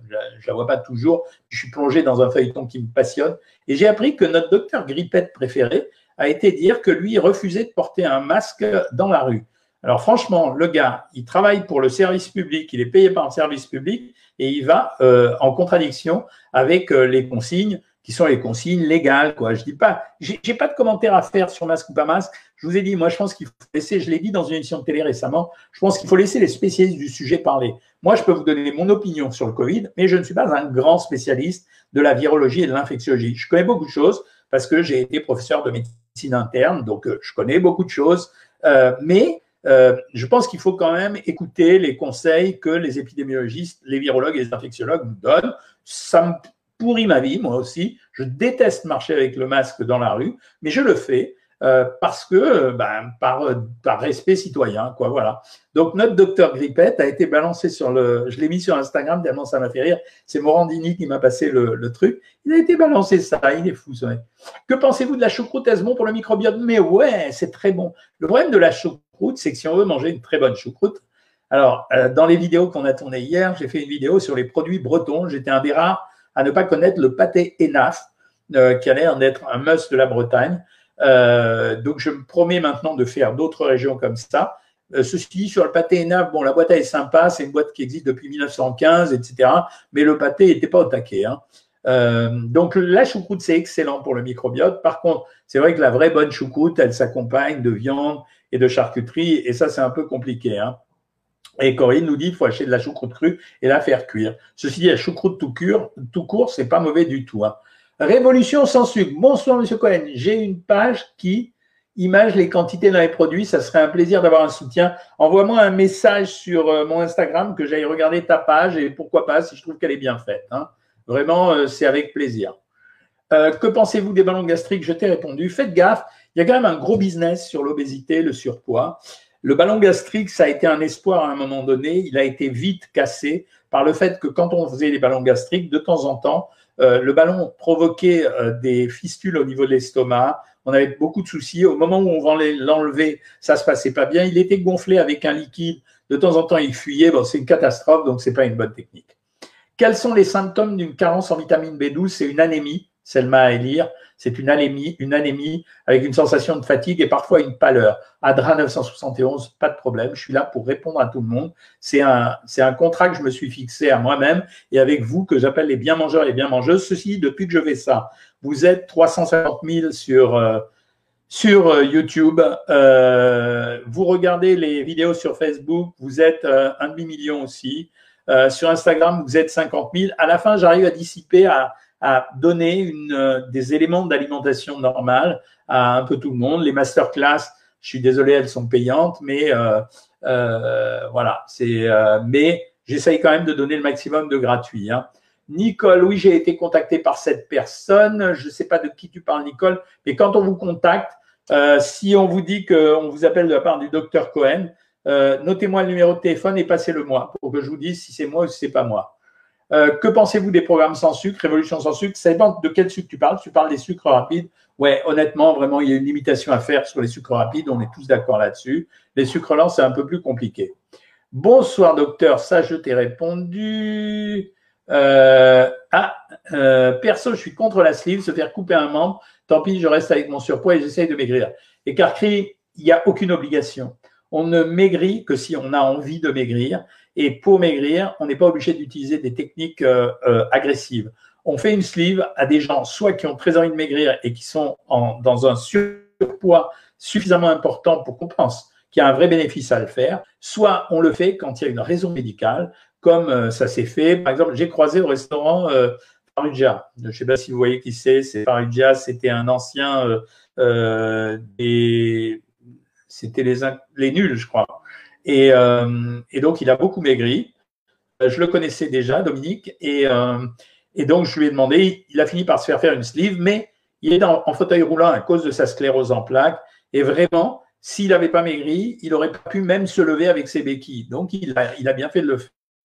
la, vois pas toujours. Je suis plongé dans un feuilleton qui me passionne. Et j'ai appris que notre docteur Grippette préféré a été dire que lui refusait de porter un masque dans la rue. Alors franchement, le gars, il travaille pour le service public, il est payé par un service public et il va euh, en contradiction avec euh, les consignes qui sont les consignes légales. Quoi. Je dis pas, j'ai pas de commentaire à faire sur masque ou pas masque. Je vous ai dit, moi, je pense qu'il faut laisser, je l'ai dit dans une émission de télé récemment, je pense qu'il faut laisser les spécialistes du sujet parler. Moi, je peux vous donner mon opinion sur le Covid, mais je ne suis pas un grand spécialiste de la virologie et de l'infectiologie. Je connais beaucoup de choses parce que j'ai été professeur de médecine interne, donc euh, je connais beaucoup de choses, euh, mais euh, je pense qu'il faut quand même écouter les conseils que les épidémiologistes, les virologues et les infectiologues nous donnent. Ça me pourrit ma vie, moi aussi. Je déteste marcher avec le masque dans la rue, mais je le fais euh, parce que, euh, ben, par, par, respect citoyen, quoi, voilà. Donc, notre docteur Grippette a été balancé sur le, je l'ai mis sur Instagram tellement ça m'a fait rire. C'est Morandini qui m'a passé le, truc. Il a été balancé ça, il est fou, ça. Que pensez-vous de la choucroute bon pour le microbiote? Mais ouais, c'est très bon. Le problème de la choucroute, c'est que si on veut manger une très bonne choucroute, alors, euh, dans les vidéos qu'on a tournées hier, j'ai fait une vidéo sur les produits bretons. J'étais un des rares à ne pas connaître le pâté Enaf, euh, qui a l'air d'être un must de la Bretagne. Euh, donc, je me promets maintenant de faire d'autres régions comme ça. Euh, ceci dit, sur le pâté Enaf, bon, la boîte est sympa, c'est une boîte qui existe depuis 1915, etc. Mais le pâté n'était pas au taquet. Hein. donc, la choucroute, c'est excellent pour le microbiote. Par contre, c'est vrai que la vraie bonne choucroute, elle s'accompagne de viande et de charcuterie, et ça, c'est un peu compliqué. Hein. Et Corinne nous dit qu'il faut acheter de la choucroute crue et la faire cuire. Ceci dit, la choucroute tout, cure, tout court, pas mauvais du tout. Hein. Révolution sans sucre. Bonsoir, Monsieur Cohen. J'ai une page qui image les quantités dans les produits. Ça serait un plaisir d'avoir un soutien. Envoie-moi un message sur euh, mon Instagram que j'aille regarder ta page et pourquoi pas si je trouve qu'elle est bien faite. Hein. Vraiment, euh, c'est avec plaisir. Euh, que pensez-vous des ballons gastriques? Je t'ai répondu. Faites gaffe. Il y a quand même un gros business sur l'obésité, le surpoids. Le ballon gastrique, ça a été un espoir à un moment donné. Il a été vite cassé par le fait que quand on faisait les ballons gastriques, de temps en temps, euh, le ballon provoquait euh, des fistules au niveau de l'estomac. On avait beaucoup de soucis. Au moment où on l'enlever, ça se passait pas bien. Il était gonflé avec un liquide. De temps en temps, il fuyait. Bon, c'est une catastrophe, donc c'est pas une bonne technique. Quels sont les symptômes d'une carence en vitamine B12 C'est une anémie, Selma à élire c'est une anémie, une anémie avec une sensation de fatigue et parfois une pâleur. Adra 971, pas de problème, je suis là pour répondre à tout le monde. C'est un, contrat que je me suis fixé à moi-même et avec vous que j'appelle les bien mangeurs et bien mangeuses. Ceci, depuis que je fais ça, vous êtes 350 000 sur, euh, euh, YouTube. Euh, vous regardez les vidéos sur Facebook, vous êtes un demi-million aussi. sur Instagram, vous êtes 50 000. À la fin, j'arrive à dissiper à à donner une, euh, des éléments d'alimentation normale à un peu tout le monde. Les masterclass, je suis désolé, elles sont payantes, mais euh, euh, voilà, c'est. Euh, mais j'essaye quand même de donner le maximum de gratuit. Hein. Nicole, oui, j'ai été contacté par cette personne. Je ne sais pas de qui tu parles, Nicole, mais quand on vous contacte, euh, si on vous dit qu'on vous appelle de la part du docteur Cohen, euh, notez-moi le numéro de téléphone et passez-le moi pour que je vous dise si c'est moi ou si c'est pas moi. Euh, que pensez-vous des programmes sans sucre, Révolution sans sucre? Ça dépend de quel sucre tu parles. Tu parles des sucres rapides. Ouais, honnêtement, vraiment, il y a une limitation à faire sur les sucres rapides. On est tous d'accord là-dessus. Les sucres lents, c'est un peu plus compliqué. Bonsoir, docteur. Ça, je t'ai répondu. Euh, ah, euh, perso, je suis contre la sleeve, se faire couper un membre. Tant pis, je reste avec mon surpoids et j'essaye de maigrir. Et Carcri, il n'y a aucune obligation. On ne maigrit que si on a envie de maigrir. Et pour maigrir, on n'est pas obligé d'utiliser des techniques agressives. On fait une sleeve à des gens soit qui ont très envie de maigrir et qui sont dans un surpoids suffisamment important pour qu'on pense qu'il y a un vrai bénéfice à le faire, soit on le fait quand il y a une raison médicale, comme ça s'est fait. Par exemple, j'ai croisé au restaurant Farugia. Je ne sais pas si vous voyez qui c'est. C'est c'était un ancien euh, euh, des, c'était les, les nuls, je crois. Et, euh, et, donc il a beaucoup maigri. Je le connaissais déjà, Dominique, et, et donc je lui ai demandé. Il a fini par se faire faire une sleeve, mais il est en fauteuil roulant à cause de sa sclérose en plaques. Et vraiment, s'il n'avait pas maigri, il n'aurait pas pu même se lever avec ses béquilles. Donc il a, il a bien fait de le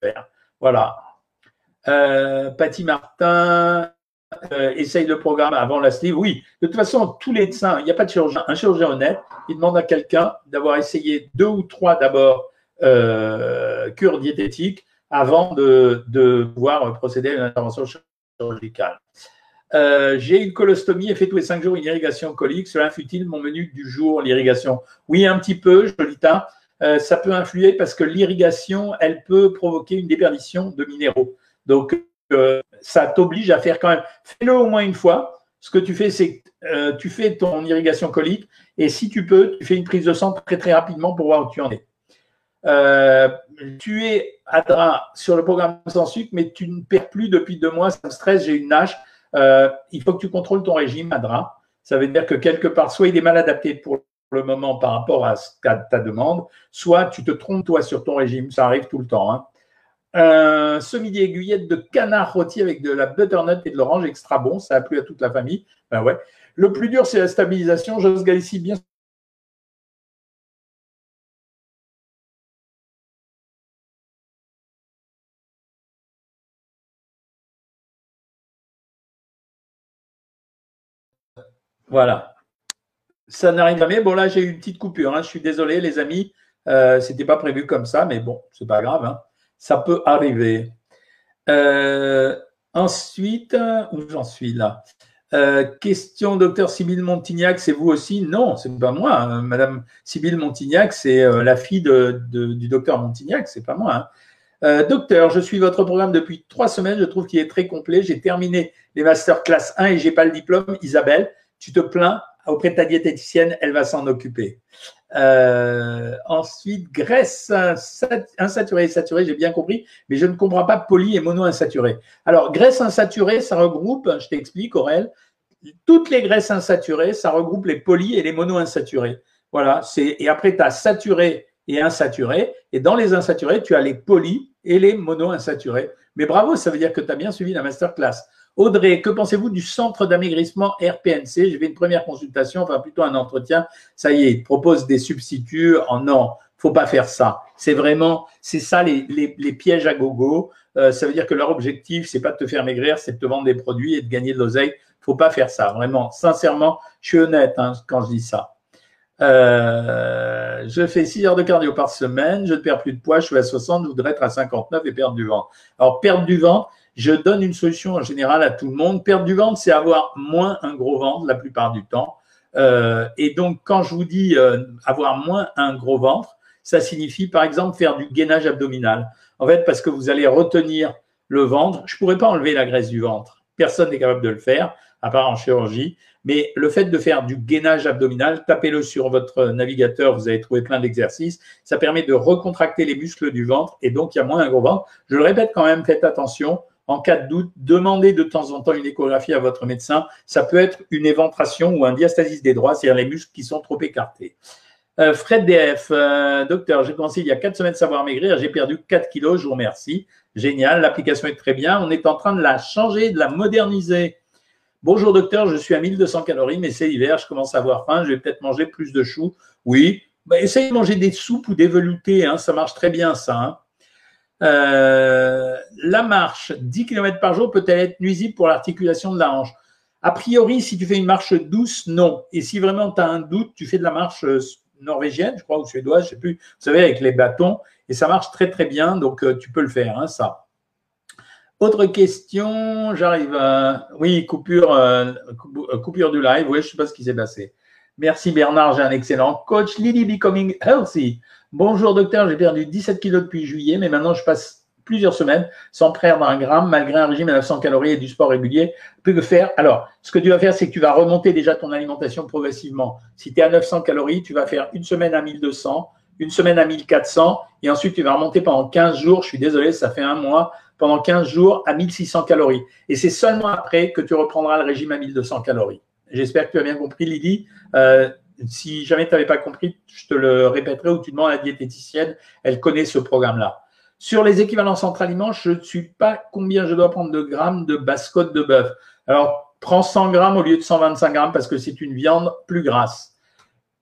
faire. Voilà. Euh, Patty Martin euh, essaye le programme avant la sleeve. Oui, de toute façon, tous les médecins, il n'y a pas de chirurgien. Un chirurgien honnête, il demande à quelqu'un d'avoir essayé deux ou trois d'abord euh, cures diététiques avant de, pouvoir procéder à une intervention chirurgicale. Euh, j'ai une colostomie et fait tous les cinq jours une irrigation colique. Cela influe-t-il mon menu du jour, l'irrigation? Oui, un petit peu, Jolita. Euh, ça peut influer parce que l'irrigation, elle peut provoquer une déperdition de minéraux. Donc, euh, ça t'oblige à faire quand même. Fais-le au moins une fois. Ce que tu fais, c'est que euh, tu fais ton irrigation colique et si tu peux, tu fais une prise de sang très très rapidement pour voir où tu en es. Euh, tu es à sur le programme sans sucre, mais tu ne perds plus depuis deux mois. Ça me stresse, j'ai une nage. il faut que tu contrôles ton régime à Ça veut dire que quelque part, soit il est mal adapté pour le moment par rapport à ta demande, soit tu te trompes toi sur ton régime. Ça arrive tout le temps. Hein. Un semi aiguillette de canard rôti avec de la butternut et de l'orange extra bon. Ça a plu à toute la famille. Ben ouais. Le plus dur, c'est la stabilisation. J'ose Galicie, bien Voilà. Ça n'arrive jamais. Bon, là, j'ai eu une petite coupure. Hein. Je suis désolé, les amis. Euh, C'était pas prévu comme ça, mais bon, c'est pas grave. Hein ça peut arriver. Euh, ensuite, où j'en suis là? Euh, question, docteur Sybille Montignac, c'est vous aussi? Non, c'est pas moi. Hein. Madame Sybille Montignac, c'est euh, la fille du docteur Montignac, c'est pas moi. Hein. docteur, je suis votre programme depuis trois semaines. Je trouve qu'il est très complet. J'ai terminé les masters classe 1 et j'ai pas le diplôme. Isabelle, tu te plains auprès de ta diététicienne, elle va s'en occuper. Euh, ensuite, graisse insaturée et saturée, j'ai bien compris, mais je ne comprends pas poly et monoinsaturée. Alors, graisse insaturée, ça regroupe, je t'explique, Aurel, toutes les graisses insaturées, ça regroupe les poly et les monoinsaturées. Voilà, et après tu as saturé et insaturé, et dans les insaturés, tu as les poly et les monoinsaturés. Mais bravo, ça veut dire que tu as bien suivi la masterclass. Audrey, que pensez-vous du centre d'amaigrissement RPNC J'ai fait une première consultation, enfin plutôt un entretien. Ça y est, il propose des substituts. En non, faut pas faire ça. C'est vraiment, c'est ça les, pièges à gogo. Euh, ça veut dire que leur objectif, c'est pas de te faire maigrir, c'est de te vendre des produits et de gagner de l'oseille. Faut pas faire ça, vraiment. Sincèrement, je suis honnête hein, quand je dis ça. Euh, je fais 6 heures de cardio par semaine, je ne perds plus de poids, je suis à 60, je voudrais être à 59 et perdre du ventre. Alors, perdre du ventre, je donne une solution en général à tout le monde. Perdre du ventre, c'est avoir moins un gros ventre la plupart du temps. Euh, et donc, quand je vous dis euh, avoir moins un gros ventre, ça signifie par exemple faire du gainage abdominal. En fait, parce que vous allez retenir le ventre. Je ne pourrais pas enlever la graisse du ventre. Personne n'est capable de le faire, à part en chirurgie. Mais le fait de faire du gainage abdominal, tapez-le sur votre navigateur, vous allez trouver plein d'exercices. Ça permet de recontracter les muscles du ventre et donc il y a moins un gros ventre. Je le répète quand même, faites attention. En cas de doute, demandez de temps en temps une échographie à votre médecin. Ça peut être une éventration ou un diastasis des droits, c'est-à-dire les muscles qui sont trop écartés. Euh, Fred DF, euh, docteur, j'ai commencé il y a 4 semaines à savoir maigrir, j'ai perdu 4 kilos, je vous remercie. Génial, l'application est très bien. On est en train de la changer, de la moderniser. Bonjour docteur, je suis à 1200 calories, mais c'est l'hiver, je commence à avoir faim, je vais peut-être manger plus de choux. Oui, bah, essayez de manger des soupes ou des veloutés, hein, ça marche très bien ça. Hein. Euh, la marche, 10 km par jour, peut-elle être nuisible pour l'articulation de la hanche? A priori, si tu fais une marche douce, non. Et si vraiment tu as un doute, tu fais de la marche euh, norvégienne, je crois, ou suédoise, je sais plus, vous savez, avec les bâtons, et ça marche très très bien, donc euh, tu peux le faire, hein, ça. Autre question, j'arrive. Oui, coupure du live, oui, je ne sais pas ce qui s'est passé. Merci Bernard, j'ai un excellent coach. Lily Becoming Healthy. Bonjour docteur, j'ai perdu 17 kilos depuis juillet, mais maintenant je passe plusieurs semaines sans perdre un gramme malgré un régime à 900 calories et du sport régulier. Que faire Alors, ce que tu vas faire, c'est que tu vas remonter déjà ton alimentation progressivement. Si tu es à 900 calories, tu vas faire une semaine à 1200, une semaine à 1400 et ensuite tu vas remonter pendant 15 jours. Je suis désolé, ça fait un mois pendant 15 jours à 1600 calories. Et c'est seulement après que tu reprendras le régime à 1200 calories. J'espère que tu as bien compris, Lydie. Euh, si jamais tu n'avais pas compris, je te le répéterai ou tu demandes à la diététicienne, elle connaît ce programme-là. Sur les équivalences entre aliments, je ne suis pas combien je dois prendre de grammes de basse-côte de bœuf. Alors, prends 100 grammes au lieu de 125 grammes parce que c'est une viande plus grasse.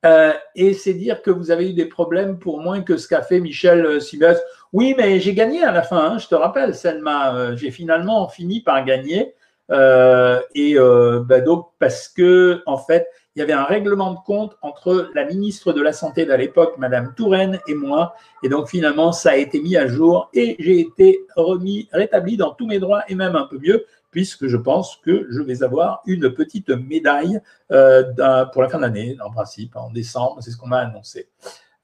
Euh, et c'est dire que vous avez eu des problèmes pour moins que ce qu'a fait Michel euh, Sibes. Oui, mais j'ai gagné à la fin, hein, je te rappelle, Selma. J'ai finalement fini par gagner. Et bah, donc, parce que, en fait, il y avait un règlement de compte entre la ministre de la Santé de l'époque, Madame Touraine, et moi. Et donc, finalement, ça a été mis à jour et j'ai été remis, rétabli dans tous mes droits et même un peu mieux, puisque je pense que je vais avoir une petite médaille euh, pour la fin de l'année, en principe, en décembre, c'est ce qu'on m'a annoncé.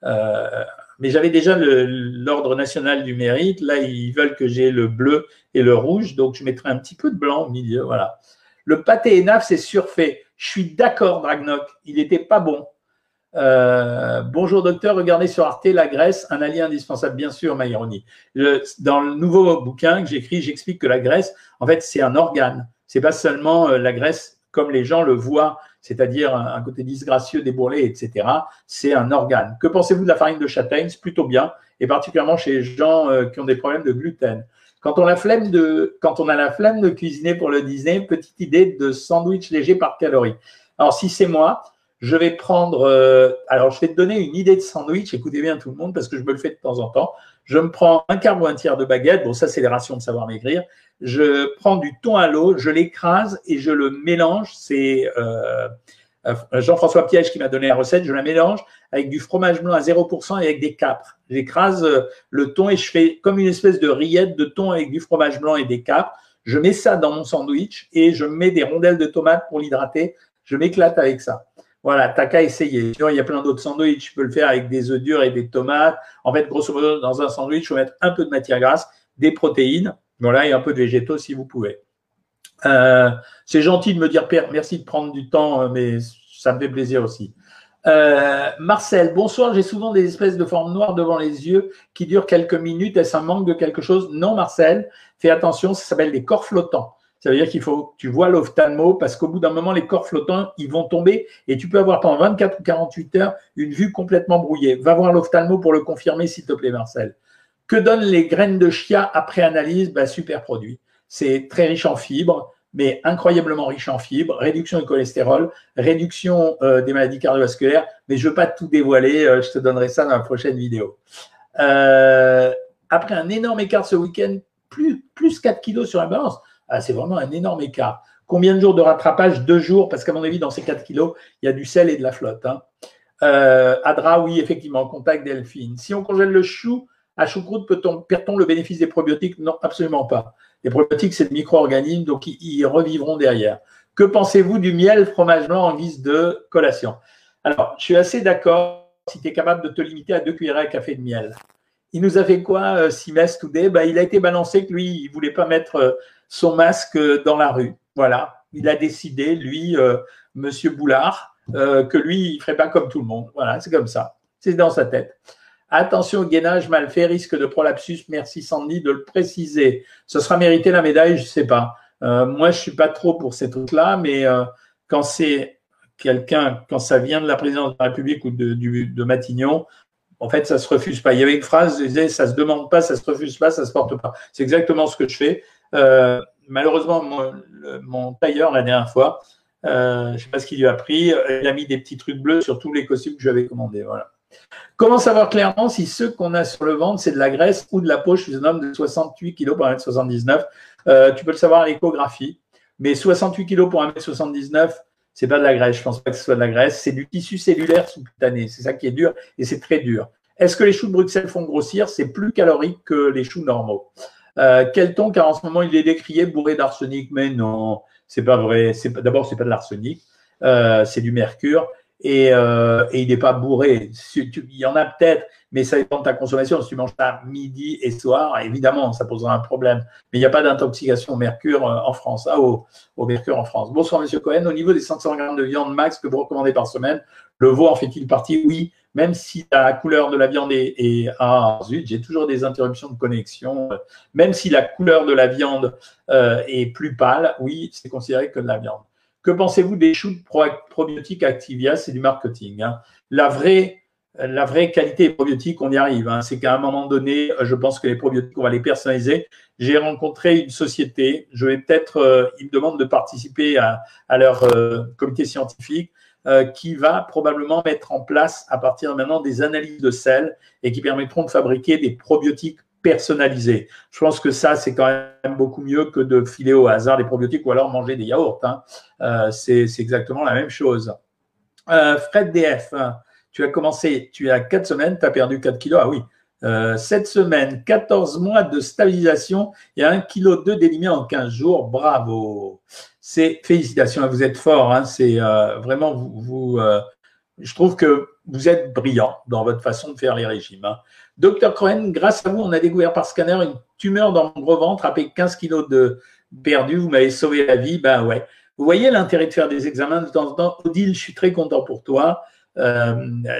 Euh, mais j'avais déjà l'ordre national du mérite. Là, ils veulent que j'ai le bleu et le rouge, donc je mettrai un petit peu de blanc au milieu. Voilà. Le pâté ENAF, c'est surfait. Je suis d'accord, Dragnok, il n'était pas bon. Euh, bonjour docteur, regardez sur Arte la graisse, un allié indispensable, bien sûr, ma ironie. dans le nouveau bouquin que j'écris, j'explique que la graisse, en fait, c'est un organe. C'est pas seulement euh, la graisse comme les gens le voient, c'est-à-dire un, côté disgracieux, débourlé, etc. C'est un organe. Que pensez-vous de la farine de châtaigne? C'est plutôt bien, et particulièrement chez les gens euh, qui ont des problèmes de gluten. Quand on, a la flemme de, quand on a la flemme de cuisiner pour le dîner, petite idée de sandwich léger par calorie. Alors, si c'est moi, je vais prendre. Euh, alors, je vais te donner une idée de sandwich. Écoutez bien tout le monde parce que je me le fais de temps en temps. Je me prends un quart ou un tiers de baguette. Bon, ça, c'est les rations de savoir maigrir. Je prends du thon à l'eau, je l'écrase et je le mélange. C'est euh, euh, Jean-François Piège qui m'a donné la recette. Je la mélange avec du fromage blanc à 0% et avec des capres. J'écrase le thon et je fais comme une espèce de rillette de thon avec du fromage blanc et des capres. Je mets ça dans mon sandwich et je mets des rondelles de tomates pour l'hydrater. Je m'éclate avec ça. Voilà, t'as qu'à essayer. Il y a plein d'autres sandwichs. Tu peux le faire avec des œufs durs et des tomates. En fait, grosso modo, dans un sandwich, il faut mettre un peu de matière grasse, des protéines, voilà, et un peu de végétaux si vous pouvez. Euh, c'est gentil de me dire merci de prendre du temps, euh, mais ça me fait plaisir aussi. Euh, Marcel, bonsoir. J'ai souvent des espèces de formes noires devant les yeux qui durent quelques minutes. Est-ce un manque de quelque chose? Non, Marcel. Fais attention, ça s'appelle des corps flottants. Ça veut dire qu'il faut que tu vois l'ophtalmo parce qu'au bout d'un moment, les corps flottants, ils vont tomber et tu peux avoir pendant 24 ou 48 heures une vue complètement brouillée. Va voir l'ophtalmo pour le confirmer, s'il te plaît, Marcel. Que donnent les graines de chia après analyse? Ben, Super produit. C'est très riche en fibres, mais incroyablement riche en fibres, réduction du cholestérol, réduction euh, des maladies cardiovasculaires. Mais je ne veux pas tout dévoiler, euh, je te donnerai ça dans la prochaine vidéo. Euh, après un énorme écart ce week-end, plus, plus 4 kilos sur la balance. Ah, c'est vraiment un énorme écart. Combien de jours de rattrapage? Deux jours, parce qu'à mon avis, dans ces 4 kilos, il y a du sel et de la flotte. Hein. Adra, oui, effectivement, contact Delphine. Si on congèle le chou à choucroute, perd-on le bénéfice des probiotiques? Non, absolument pas. Les probiotiques, c'est des micro-organismes, donc ils, revivront derrière. Que pensez-vous du miel fromage blanc en guise de collation? Alors, je suis assez d'accord si tu es capable de te limiter à deux cuillères à café de miel. Il nous a fait quoi, euh, Simes Today bah, Il a été balancé que lui, il ne voulait pas mettre euh, son masque dans la rue. Voilà, il a décidé, lui, euh, Monsieur Boulard, euh, que lui, il ferait pas comme tout le monde. Voilà, c'est comme ça. C'est dans sa tête. Attention au gainage mal fait, risque de prolapsus. Merci Sandy de le préciser. Ce sera mérité la médaille, je sais pas. Euh, moi, je suis pas trop pour ces trucs-là, mais quand c'est quelqu'un, quand ça vient de la présidence de la République ou de, Matignon, en fait, ça se refuse pas. Il y avait une phrase, je disais, ça se demande pas, ça se refuse pas, ça se porte pas. C'est exactement ce que je fais. Euh, malheureusement, mon, tailleur, la dernière fois, euh, je ne sais pas ce qu'il lui a pris, il a mis des petits trucs bleus sur tous les costumes que j'avais commandés. Voilà. Comment savoir clairement si ce qu'on a sur le ventre, c'est de la graisse ou de la peau? Je un homme de 68 kg pour 1m79. Euh, tu peux le savoir à l'échographie. Mais 68 kg pour 1m79, c'est pas de la graisse. Je pense pas que ce soit de la graisse. C'est du tissu cellulaire sous-cutané. C'est ça qui est dur et c'est très dur. Est-ce que les choux de Bruxelles font grossir? C'est plus calorique que les choux normaux. Euh, quel ton? Car en ce moment, il est décrié bourré d'arsenic. Mais non, c'est pas vrai. D'abord, c'est pas de l'arsenic. Euh, c'est du mercure. Et, euh, et il n'est pas bourré. Il y en a peut-être, mais ça dépend de ta consommation. Si tu manges ça midi et soir, évidemment, ça posera un problème. Mais il n'y a pas d'intoxication au mercure euh, en France, ah, au, au, mercure en France. Bonsoir, Monsieur Cohen. Au niveau des 500 grammes de viande max que vous recommandez par semaine, le veau en fait-il partie? Oui, même si la couleur de la viande est, est ah zut, j'ai toujours des interruptions de connexion. Même si la couleur de la viande euh, est plus pâle, oui, c'est considéré que de la viande. Que pensez-vous des shoots probiotiques Activia? C'est du marketing. Hein. La, vraie, la vraie qualité probiotique, on y arrive. Hein. C'est qu'à un moment donné, je pense que les probiotiques, on va les personnaliser. J'ai rencontré une société, je vais peut-être, euh, ils me demandent de participer à, leur euh, comité scientifique euh, qui va probablement mettre en place à partir de maintenant des analyses de sel et qui permettront de fabriquer des probiotiques personnalisé. Je pense que ça, c'est quand même beaucoup mieux que de filer au hasard des probiotiques ou alors manger des yaourts. Hein. Euh, c'est exactement la même chose. Euh, Fred DF, tu as commencé, tu as 4 semaines, tu as perdu 4 kilos. Ah oui, euh, 7 semaines, 14 mois de stabilisation et 1 kg d'éliminer en 15 jours. Bravo. C'est félicitations, vous êtes fort. Hein. C'est euh, vraiment vous. je trouve que vous êtes brillant dans votre façon de faire les régimes. Hein. Docteur Cohen, grâce à vous, on a découvert par scanner une tumeur dans mon gros ventre avec 15 kilos de perdu. Vous m'avez sauvé la vie. Ben ouais. Vous voyez l'intérêt de faire des examens de temps en temps. Odile, je suis très content pour toi. Euh,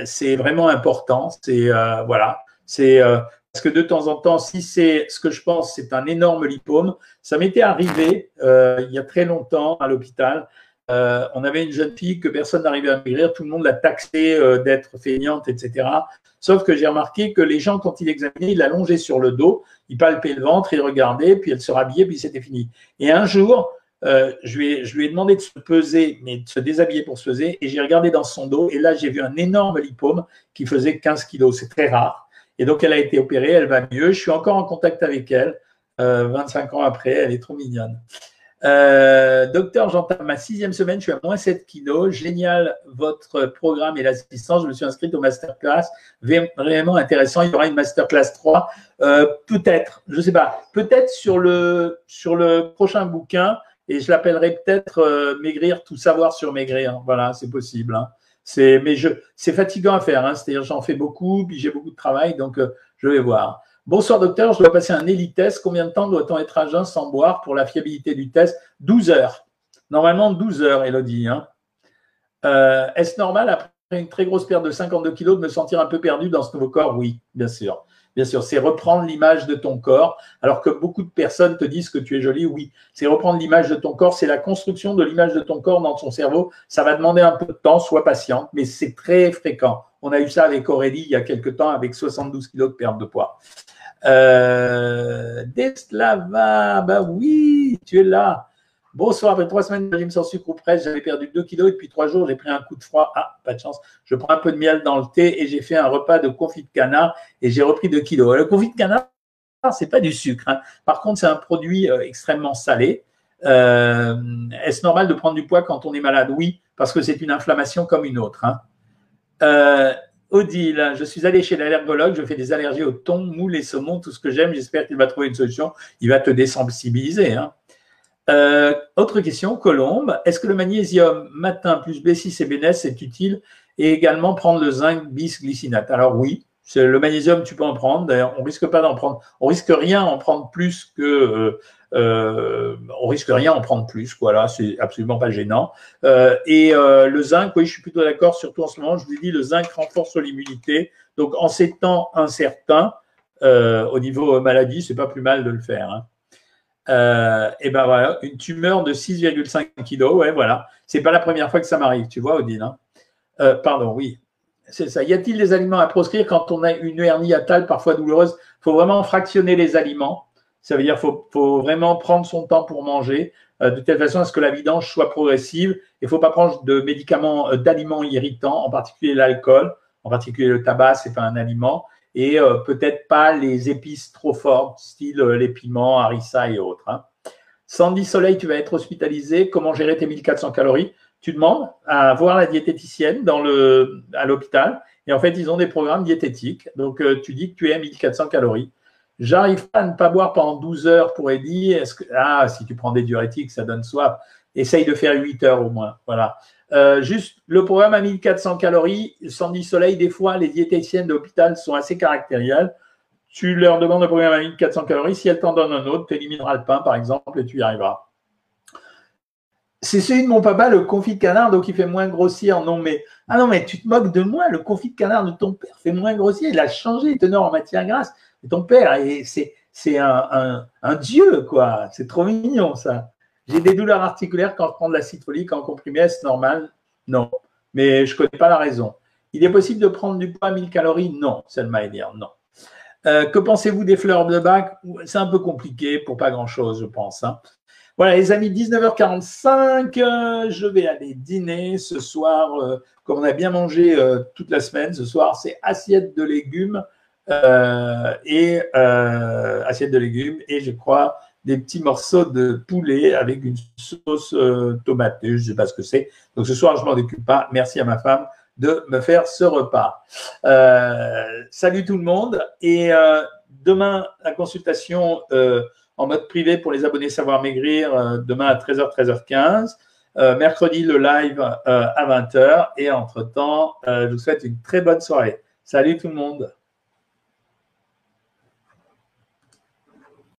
c'est vraiment important. C'est euh, voilà. C'est euh, parce que de temps en temps, si c'est ce que je pense, c'est un énorme lipome. Ça m'était arrivé il y a très longtemps à l'hôpital. Euh, on avait une jeune fille que personne n'arrivait à maigrir, tout le monde l'a taxée euh, d'être feignante, etc. Sauf que j'ai remarqué que les gens, quand il examinait, il allongeait sur le dos, il palpait le ventre, il regardait, puis elle se rhabillait, puis c'était fini. Et un jour, euh, je, lui ai, je, lui ai, demandé de se peser, mais de se déshabiller pour se peser, et j'ai regardé dans son dos, et là, j'ai vu un énorme lipome qui faisait 15 kilos. C'est très rare. Et donc, elle a été opérée, elle va mieux. Je suis encore en contact avec elle, 25 ans après, elle est trop mignonne. Euh, docteur, j'entends ma sixième semaine, je suis à moins 7 kilos. Génial votre programme et l'assistance. Je me suis inscrite au masterclass. Vraiment intéressant. Il y aura une masterclass 3. Euh, peut-être, je ne sais pas, peut-être sur le, sur le prochain bouquin et je l'appellerai peut-être euh, Maigrir, tout savoir sur maigrir. Voilà, c'est possible. Hein. C'est, mais je, c'est fatigant à faire. Hein. C'est-à-dire, j'en fais beaucoup, puis j'ai beaucoup de travail, donc euh, je vais voir. Bonsoir docteur, je dois passer un ELITEST. Combien de temps doit-on être à jeun sans boire pour la fiabilité du test? 12 heures. Normalement 12 heures, Elodie. Hein. Euh, est-ce normal, après une très grosse perte de 52 kg, de me sentir un peu perdu dans ce nouveau corps? Oui, bien sûr. Bien sûr, c'est reprendre l'image de ton corps, alors que beaucoup de personnes te disent que tu es jolie. Oui, c'est reprendre l'image de ton corps, c'est la construction de l'image de ton corps dans ton cerveau. Ça va demander un peu de temps, sois patiente, mais c'est très fréquent. On a eu ça avec Aurélie il y a quelques temps avec 72 kg de perte de poids. Euh, Deslava, bah oui, tu es là. Bonsoir, après trois semaines de régime sans sucre ou presque, j'avais perdu 2 kilos et depuis trois jours, j'ai pris un coup de froid. Ah, pas de chance. Je prends un peu de miel dans le thé et j'ai fait un repas de confit de canard et j'ai repris 2 kilos. Le confit de canard, c'est pas du sucre. Hein. Par contre, c'est un produit euh, extrêmement salé. Euh, est-ce normal de prendre du poids quand on est malade? Oui, parce que c'est une inflammation comme une autre. Hein. Euh, Odile, je suis allé chez l'allergologue, je fais des allergies au thon, moule et saumon, tout ce que j'aime. J'espère qu'il va trouver une solution. Il va te désensibiliser. Hein. Euh, autre question, Colombe. Est-ce que le magnésium matin plus B6 et B9 est utile et également prendre le zinc bisglycinate? Alors oui, le magnésium, tu peux en prendre. D'ailleurs, on risque pas d'en prendre. On risque rien en prendre plus que euh, euh, on risque rien en prendre plus, voilà, c'est absolument pas gênant. Euh, et euh, le zinc, oui, je suis plutôt d'accord, surtout en ce moment, je vous dis, le zinc renforce l'immunité. Donc, en ces temps incertains, au niveau maladie, c'est pas plus mal de le faire. Hein. et ben voilà, une tumeur de 6,5 kg, ouais, voilà. C'est pas la première fois que ça m'arrive, tu vois, Odile. Hein. pardon, oui. C'est ça. Y a-t-il des aliments à proscrire quand on a une hernie atale parfois douloureuse? Il faut vraiment fractionner les aliments. Ça veut dire qu'il faut, vraiment prendre son temps pour manger, euh, de telle façon à ce que la vidange soit progressive. Il ne faut pas prendre de médicaments, euh, d'aliments irritants, en particulier l'alcool, en particulier le tabac, c'est pas un aliment, et euh, peut-être pas les épices trop fortes, style les piments, harissa et autres. Hein. Sandy Soleil, tu vas être hospitalisé. Comment gérer tes 1400 calories? Tu demandes à voir la diététicienne dans le, à l'hôpital. Et en fait, ils ont des programmes diététiques. Donc, tu dis que tu es à 1400 calories. J'arrive pas à ne pas boire pendant 12 heures pour Eddie. Ah si tu prends des diurétiques ça donne soif. essaye de faire 8 heures au moins. Voilà. Euh, juste, le programme à 1400 calories, Sandy Soleil, des fois, les diététiciennes d'hôpital sont assez caractérielles. Tu leur demandes un programme à 1400 calories. Si elles t'en donnent un autre, tu élimineras le pain, par exemple, et tu y arriveras. C'est celui de mon papa, le confit de canard, donc il fait moins grossir. Non, mais ah non, mais tu te moques de moi. Le confit de canard de ton père fait moins grossir. Il a changé les teneurs en matière grasse. Ton père, c'est c'est un, dieu, quoi. C'est trop mignon, ça. J'ai des douleurs articulaires quand je prends de l'acide folique en comprimé, est-ce normal? Non. Mais je ne connais pas la raison. Il est possible de prendre du poids à 1000 calories? Non, Selma dire non. Euh, que pensez-vous des fleurs de bac? C'est un peu compliqué pour pas grand-chose, je pense. Hein. Voilà, les amis, 19h45, euh, je vais aller dîner ce soir. Euh, comme on a bien mangé toute la semaine, ce soir, c'est assiette de légumes euh, et euh, assiette de légumes et je crois des petits morceaux de poulet avec une sauce euh, tomatée, je ne sais pas ce que c'est. Donc ce soir, je m'en occupe pas. Merci à ma femme de me faire ce repas. salut tout le monde et demain la consultation en mode privé pour les abonnés Savoir Maigrir demain à 13h 13h15. mercredi le live à 20h et entre temps, je vous souhaite une très bonne soirée. Salut tout le monde.